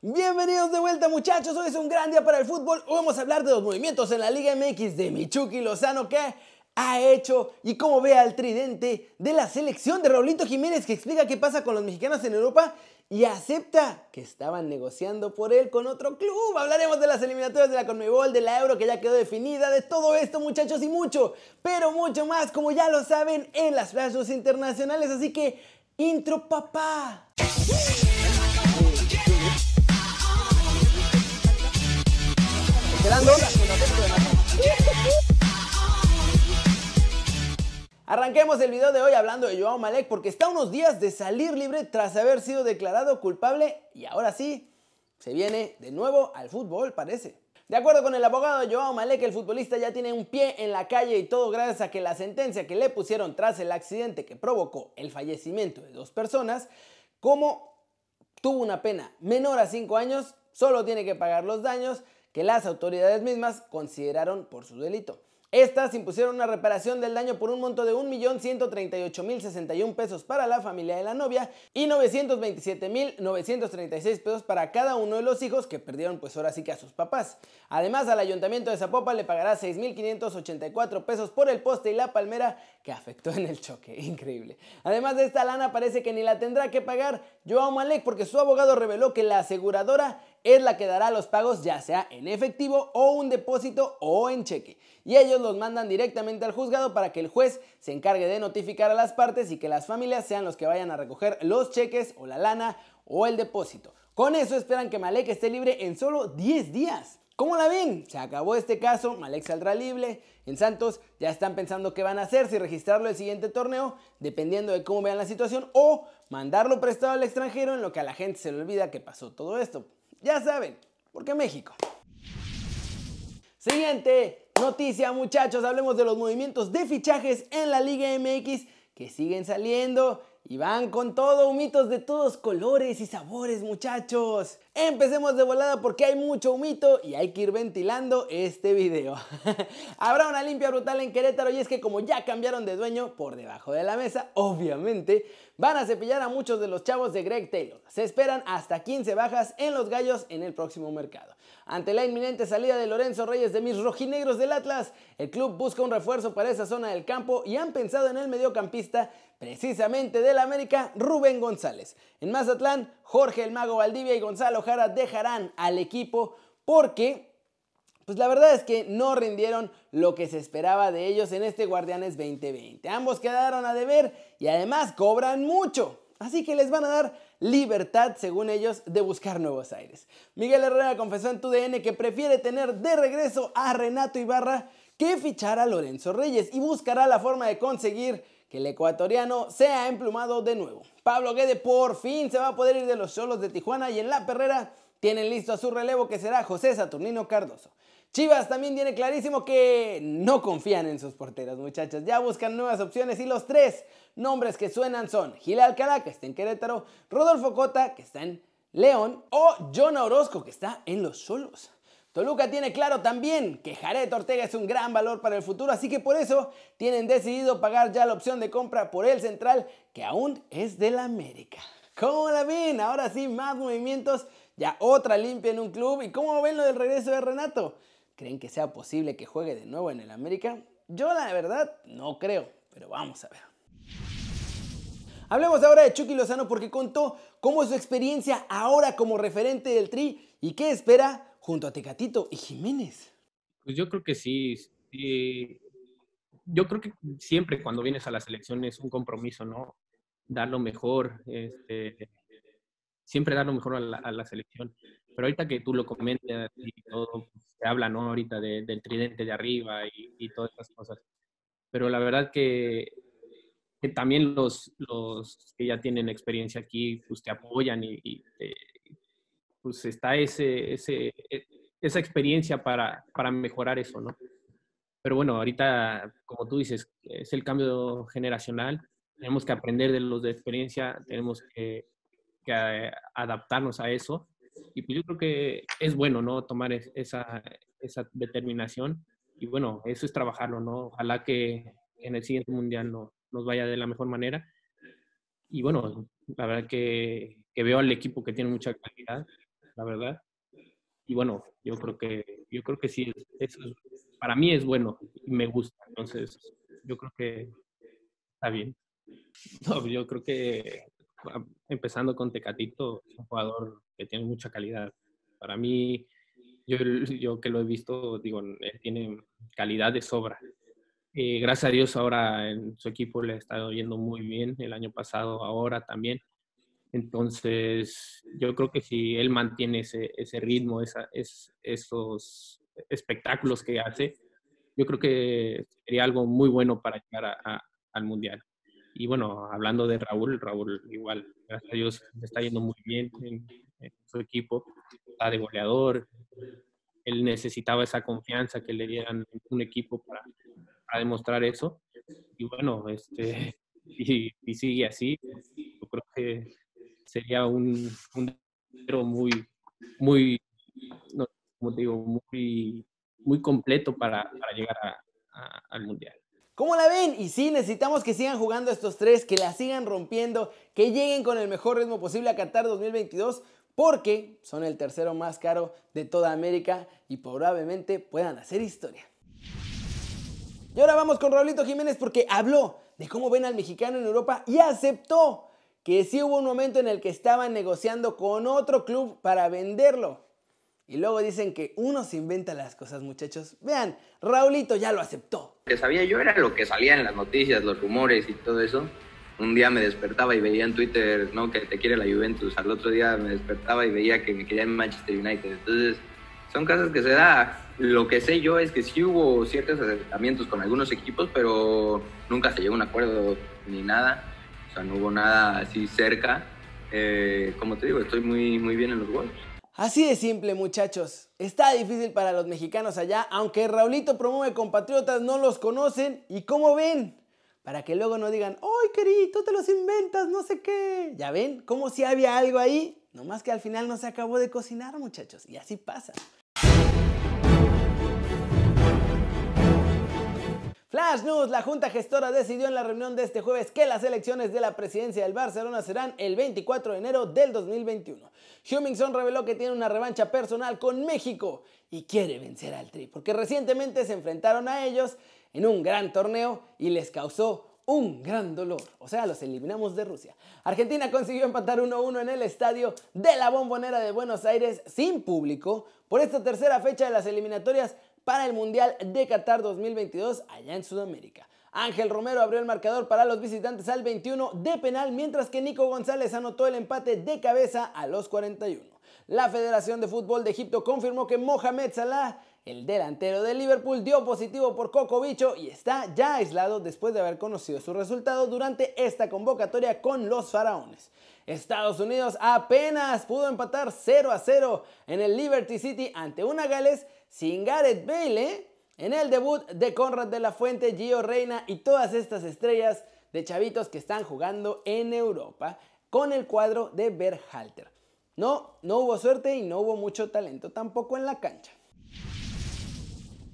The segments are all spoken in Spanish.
Bienvenidos de vuelta muchachos, hoy es un gran día para el fútbol. Hoy vamos a hablar de los movimientos en la Liga MX de Michuki Lozano que ha hecho y cómo ve al tridente de la selección de Raulito Jiménez que explica qué pasa con los mexicanos en Europa y acepta que estaban negociando por él con otro club. Hablaremos de las eliminatorias de la Conmebol, de la Euro que ya quedó definida, de todo esto muchachos y mucho, pero mucho más como ya lo saben en las flashes internacionales, así que intro papá. Arranquemos el video de hoy hablando de Joao Malek porque está unos días de salir libre tras haber sido declarado culpable y ahora sí, se viene de nuevo al fútbol parece. De acuerdo con el abogado Joao Malek, el futbolista ya tiene un pie en la calle y todo gracias a que la sentencia que le pusieron tras el accidente que provocó el fallecimiento de dos personas, como tuvo una pena menor a 5 años, solo tiene que pagar los daños que las autoridades mismas consideraron por su delito. Estas impusieron una reparación del daño por un monto de 1.138.061 pesos para la familia de la novia y 927.936 pesos para cada uno de los hijos que perdieron pues ahora sí que a sus papás. Además al ayuntamiento de Zapopan le pagará 6.584 pesos por el poste y la palmera que afectó en el choque. Increíble. Además de esta lana parece que ni la tendrá que pagar Joao Malek porque su abogado reveló que la aseguradora es la que dará los pagos ya sea en efectivo o un depósito o en cheque. Y ellos los mandan directamente al juzgado para que el juez se encargue de notificar a las partes y que las familias sean los que vayan a recoger los cheques o la lana o el depósito. Con eso esperan que Malek esté libre en solo 10 días. ¿Cómo la ven? Se acabó este caso, Malek saldrá libre. En Santos ya están pensando qué van a hacer, si registrarlo el siguiente torneo, dependiendo de cómo vean la situación, o mandarlo prestado al extranjero en lo que a la gente se le olvida que pasó todo esto. Ya saben, porque México. Siguiente noticia muchachos, hablemos de los movimientos de fichajes en la Liga MX que siguen saliendo y van con todo, humitos de todos colores y sabores muchachos. Empecemos de volada porque hay mucho humito y hay que ir ventilando este video. Habrá una limpia brutal en Querétaro y es que como ya cambiaron de dueño por debajo de la mesa, obviamente van a cepillar a muchos de los chavos de Greg Taylor. Se esperan hasta 15 bajas en los gallos en el próximo mercado. Ante la inminente salida de Lorenzo Reyes de mis rojinegros del Atlas, el club busca un refuerzo para esa zona del campo y han pensado en el mediocampista precisamente del América, Rubén González. En Mazatlán, Jorge el Mago Valdivia y Gonzalo Dejarán al equipo porque, pues la verdad es que no rindieron lo que se esperaba de ellos en este Guardianes 2020. Ambos quedaron a deber y además cobran mucho. Así que les van a dar libertad, según ellos, de buscar nuevos aires. Miguel Herrera confesó en TUDN que prefiere tener de regreso a Renato Ibarra que fichar a Lorenzo Reyes y buscará la forma de conseguir que el ecuatoriano sea emplumado de nuevo. Pablo Guede por fin se va a poder ir de los solos de Tijuana y en la perrera tienen listo a su relevo que será José Saturnino Cardoso. Chivas también tiene clarísimo que no confían en sus porteros, muchachos. Ya buscan nuevas opciones y los tres nombres que suenan son Gil Alcalá, que está en Querétaro, Rodolfo Cota, que está en León, o John Orozco, que está en Los Solos. Toluca tiene claro también que Jared Ortega es un gran valor para el futuro, así que por eso tienen decidido pagar ya la opción de compra por el central, que aún es del América. ¿Cómo la ven? Ahora sí, más movimientos, ya otra limpia en un club. ¿Y cómo ven lo del regreso de Renato? ¿Creen que sea posible que juegue de nuevo en el América? Yo la verdad no creo, pero vamos a ver. Hablemos ahora de Chucky Lozano porque contó cómo es su experiencia ahora como referente del Tri y qué espera junto a Tecatito y Jiménez. Pues yo creo que sí, Yo creo que siempre cuando vienes a la selección es un compromiso, ¿no? Dar lo mejor, este, siempre dar lo mejor a la, selección. Pero ahorita que tú lo comentas y todo, se habla, ¿no? Ahorita del tridente de arriba y, todas esas cosas. Pero la verdad que, también los, los que ya tienen experiencia aquí, pues te apoyan y, y te, pues está ese, ese, e, esa experiencia para, para mejorar eso, ¿no? Pero bueno, ahorita, como tú dices, es el cambio generacional, tenemos que aprender de los de experiencia, tenemos que, que adaptarnos a eso. Y pues yo creo que es bueno, ¿no? Tomar esa, esa determinación. Y bueno, eso es trabajarlo, ¿no? Ojalá que en el siguiente mundial no, nos vaya de la mejor manera. Y bueno, la verdad que, que veo al equipo que tiene mucha calidad la verdad. Y bueno, yo creo que, yo creo que sí, eso para mí es bueno y me gusta. Entonces, yo creo que está bien. Yo creo que empezando con Tecatito, es un jugador que tiene mucha calidad. Para mí, yo, yo que lo he visto, digo, tiene calidad de sobra. Eh, gracias a Dios ahora en su equipo le ha estado yendo muy bien, el año pasado, ahora también. Entonces, yo creo que si él mantiene ese, ese ritmo, esa, es, esos espectáculos que hace, yo creo que sería algo muy bueno para llegar al Mundial. Y bueno, hablando de Raúl, Raúl igual, gracias a Dios, está yendo muy bien en, su equipo, está de goleador. Él necesitaba esa confianza que le dieran un equipo para, para demostrar eso. Y bueno, este, y, sigue así, yo creo que sería un, un muy, muy, como te digo, muy, muy completo para, para llegar al Mundial. ¿Cómo la ven? Y sí, necesitamos que sigan jugando estos tres, que la sigan rompiendo, que lleguen con el mejor ritmo posible a Qatar 2022, porque son el tercero más caro de toda América y probablemente puedan hacer historia. Y ahora vamos con Raulito Jiménez porque habló de cómo ven al mexicano en Europa y aceptó que sí hubo un momento en el que estaban negociando con otro club para venderlo. Y luego dicen que uno se inventa las cosas, muchachos. Vean, Raulito ya lo aceptó. Que sabía yo era lo que salía en las noticias, los rumores y todo eso. Un día me despertaba y veía en Twitter, ¿no? Que te quiere la Juventus. Al otro día me despertaba y veía que me quería en Manchester United. Entonces, son cosas que se da. Lo que sé yo es que sí hubo ciertos acercamientos con algunos equipos, pero nunca se llegó a un acuerdo ni nada. No hubo nada así cerca. Eh, como te digo, estoy muy, muy bien en los Wolves. Así de simple, muchachos. Está difícil para los mexicanos allá, aunque Raulito promueve compatriotas, no los conocen. ¿Y cómo ven? Para que luego no digan, ¡ay, querido, te los inventas, no sé qué! ¿Ya ven? Como si había algo ahí. Nomás que al final no se acabó de cocinar, muchachos. Y así pasa. Flash News, la Junta Gestora decidió en la reunión de este jueves que las elecciones de la presidencia del Barcelona serán el 24 de enero del 2021. Hummingson reveló que tiene una revancha personal con México y quiere vencer al Tri, porque recientemente se enfrentaron a ellos en un gran torneo y les causó un gran dolor. O sea, los eliminamos de Rusia. Argentina consiguió empatar 1-1 en el estadio de la Bombonera de Buenos Aires sin público por esta tercera fecha de las eliminatorias para el Mundial de Qatar 2022 allá en Sudamérica. Ángel Romero abrió el marcador para los visitantes al 21 de penal, mientras que Nico González anotó el empate de cabeza a los 41. La Federación de Fútbol de Egipto confirmó que Mohamed Salah, el delantero de Liverpool, dio positivo por Coco Bicho y está ya aislado después de haber conocido su resultado durante esta convocatoria con los faraones. Estados Unidos apenas pudo empatar 0 a 0 en el Liberty City ante una Gales sin Gareth Bale, ¿eh? En el debut de Conrad de la Fuente, Gio Reina y todas estas estrellas de chavitos que están jugando en Europa con el cuadro de Berhalter. No, no hubo suerte y no hubo mucho talento tampoco en la cancha.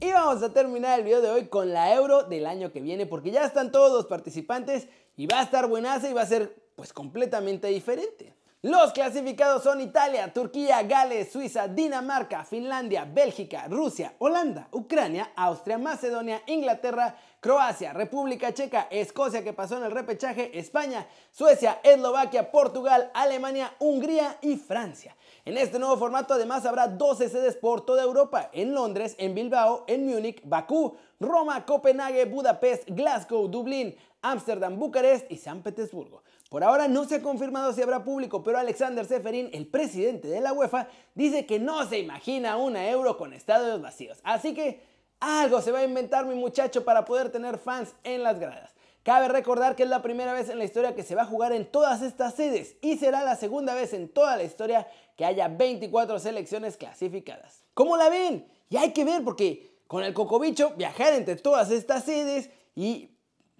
Y vamos a terminar el video de hoy con la Euro del año que viene porque ya están todos los participantes y va a estar buenaza y va a ser pues completamente diferente. Los clasificados son Italia, Turquía, Gales, Suiza, Dinamarca, Finlandia, Bélgica, Rusia, Holanda, Ucrania, Austria, Macedonia, Inglaterra, Croacia, República Checa, Escocia que pasó en el repechaje, España, Suecia, Eslovaquia, Portugal, Alemania, Hungría y Francia. En este nuevo formato además habrá 12 sedes por toda Europa, en Londres, en Bilbao, en Múnich, Bakú, Roma, Copenhague, Budapest, Glasgow, Dublín, Ámsterdam, Bucarest y San Petersburgo. Por ahora no se ha confirmado si habrá público, pero Alexander Seferin, el presidente de la UEFA, dice que no se imagina una euro con estadios vacíos. Así que algo se va a inventar mi muchacho para poder tener fans en las gradas. Cabe recordar que es la primera vez en la historia que se va a jugar en todas estas sedes y será la segunda vez en toda la historia que haya 24 selecciones clasificadas. ¿Cómo la ven? Y hay que ver porque con el Cocobicho viajar entre todas estas sedes y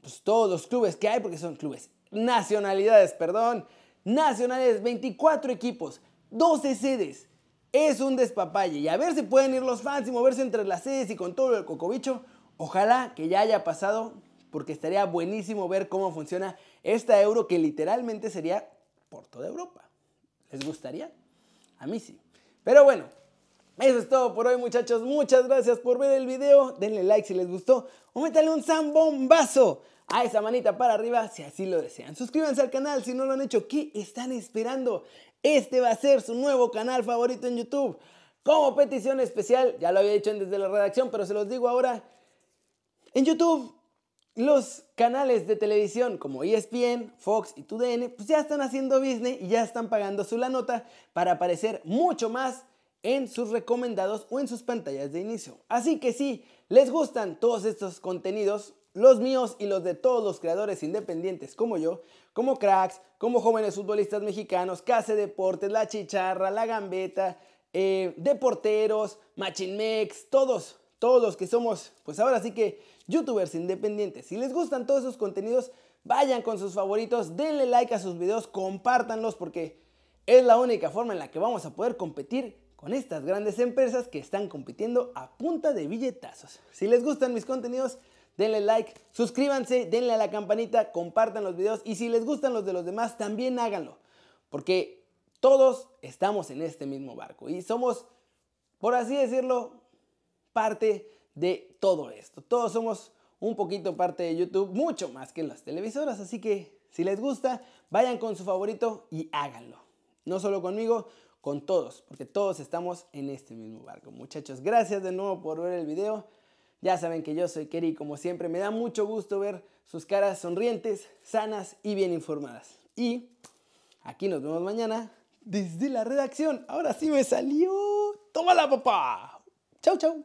pues, todos los clubes que hay, porque son clubes nacionalidades, perdón, nacionales, 24 equipos, 12 sedes. Es un despapalle. Y a ver si pueden ir los fans y moverse entre las sedes y con todo el cocobicho. Ojalá que ya haya pasado, porque estaría buenísimo ver cómo funciona esta euro que literalmente sería por toda Europa. ¿Les gustaría? A mí sí. Pero bueno, eso es todo por hoy muchachos. Muchas gracias por ver el video. Denle like si les gustó o métanle un zambombazo a esa manita para arriba si así lo desean. Suscríbanse al canal si no lo han hecho. ¿Qué están esperando? Este va a ser su nuevo canal favorito en YouTube. Como petición especial, ya lo había dicho desde la redacción, pero se los digo ahora. En YouTube, los canales de televisión como ESPN, Fox y TUDN, pues ya están haciendo business y ya están pagando su la nota para aparecer mucho más en sus recomendados o en sus pantallas de inicio. Así que si les gustan todos estos contenidos, los míos y los de todos los creadores independientes como yo, como cracks, como jóvenes futbolistas mexicanos, Case Deportes, La Chicharra, La Gambeta, eh, Deporteros, Machinmex, todos, todos los que somos, pues ahora sí que youtubers independientes. Si les gustan todos esos contenidos, vayan con sus favoritos, denle like a sus videos, compártanlos porque es la única forma en la que vamos a poder competir con estas grandes empresas que están compitiendo a punta de billetazos. Si les gustan mis contenidos, denle like, suscríbanse, denle a la campanita, compartan los videos y si les gustan los de los demás, también háganlo. Porque todos estamos en este mismo barco y somos, por así decirlo, parte de todo esto. Todos somos un poquito parte de YouTube, mucho más que las televisoras, así que si les gusta, vayan con su favorito y háganlo. No solo conmigo, con todos, porque todos estamos en este mismo barco. Muchachos, gracias de nuevo por ver el video. Ya saben que yo soy Kerry como siempre me da mucho gusto ver sus caras sonrientes, sanas y bien informadas. Y aquí nos vemos mañana desde la redacción. Ahora sí me salió. ¡Tómala, papá! Chau, chau.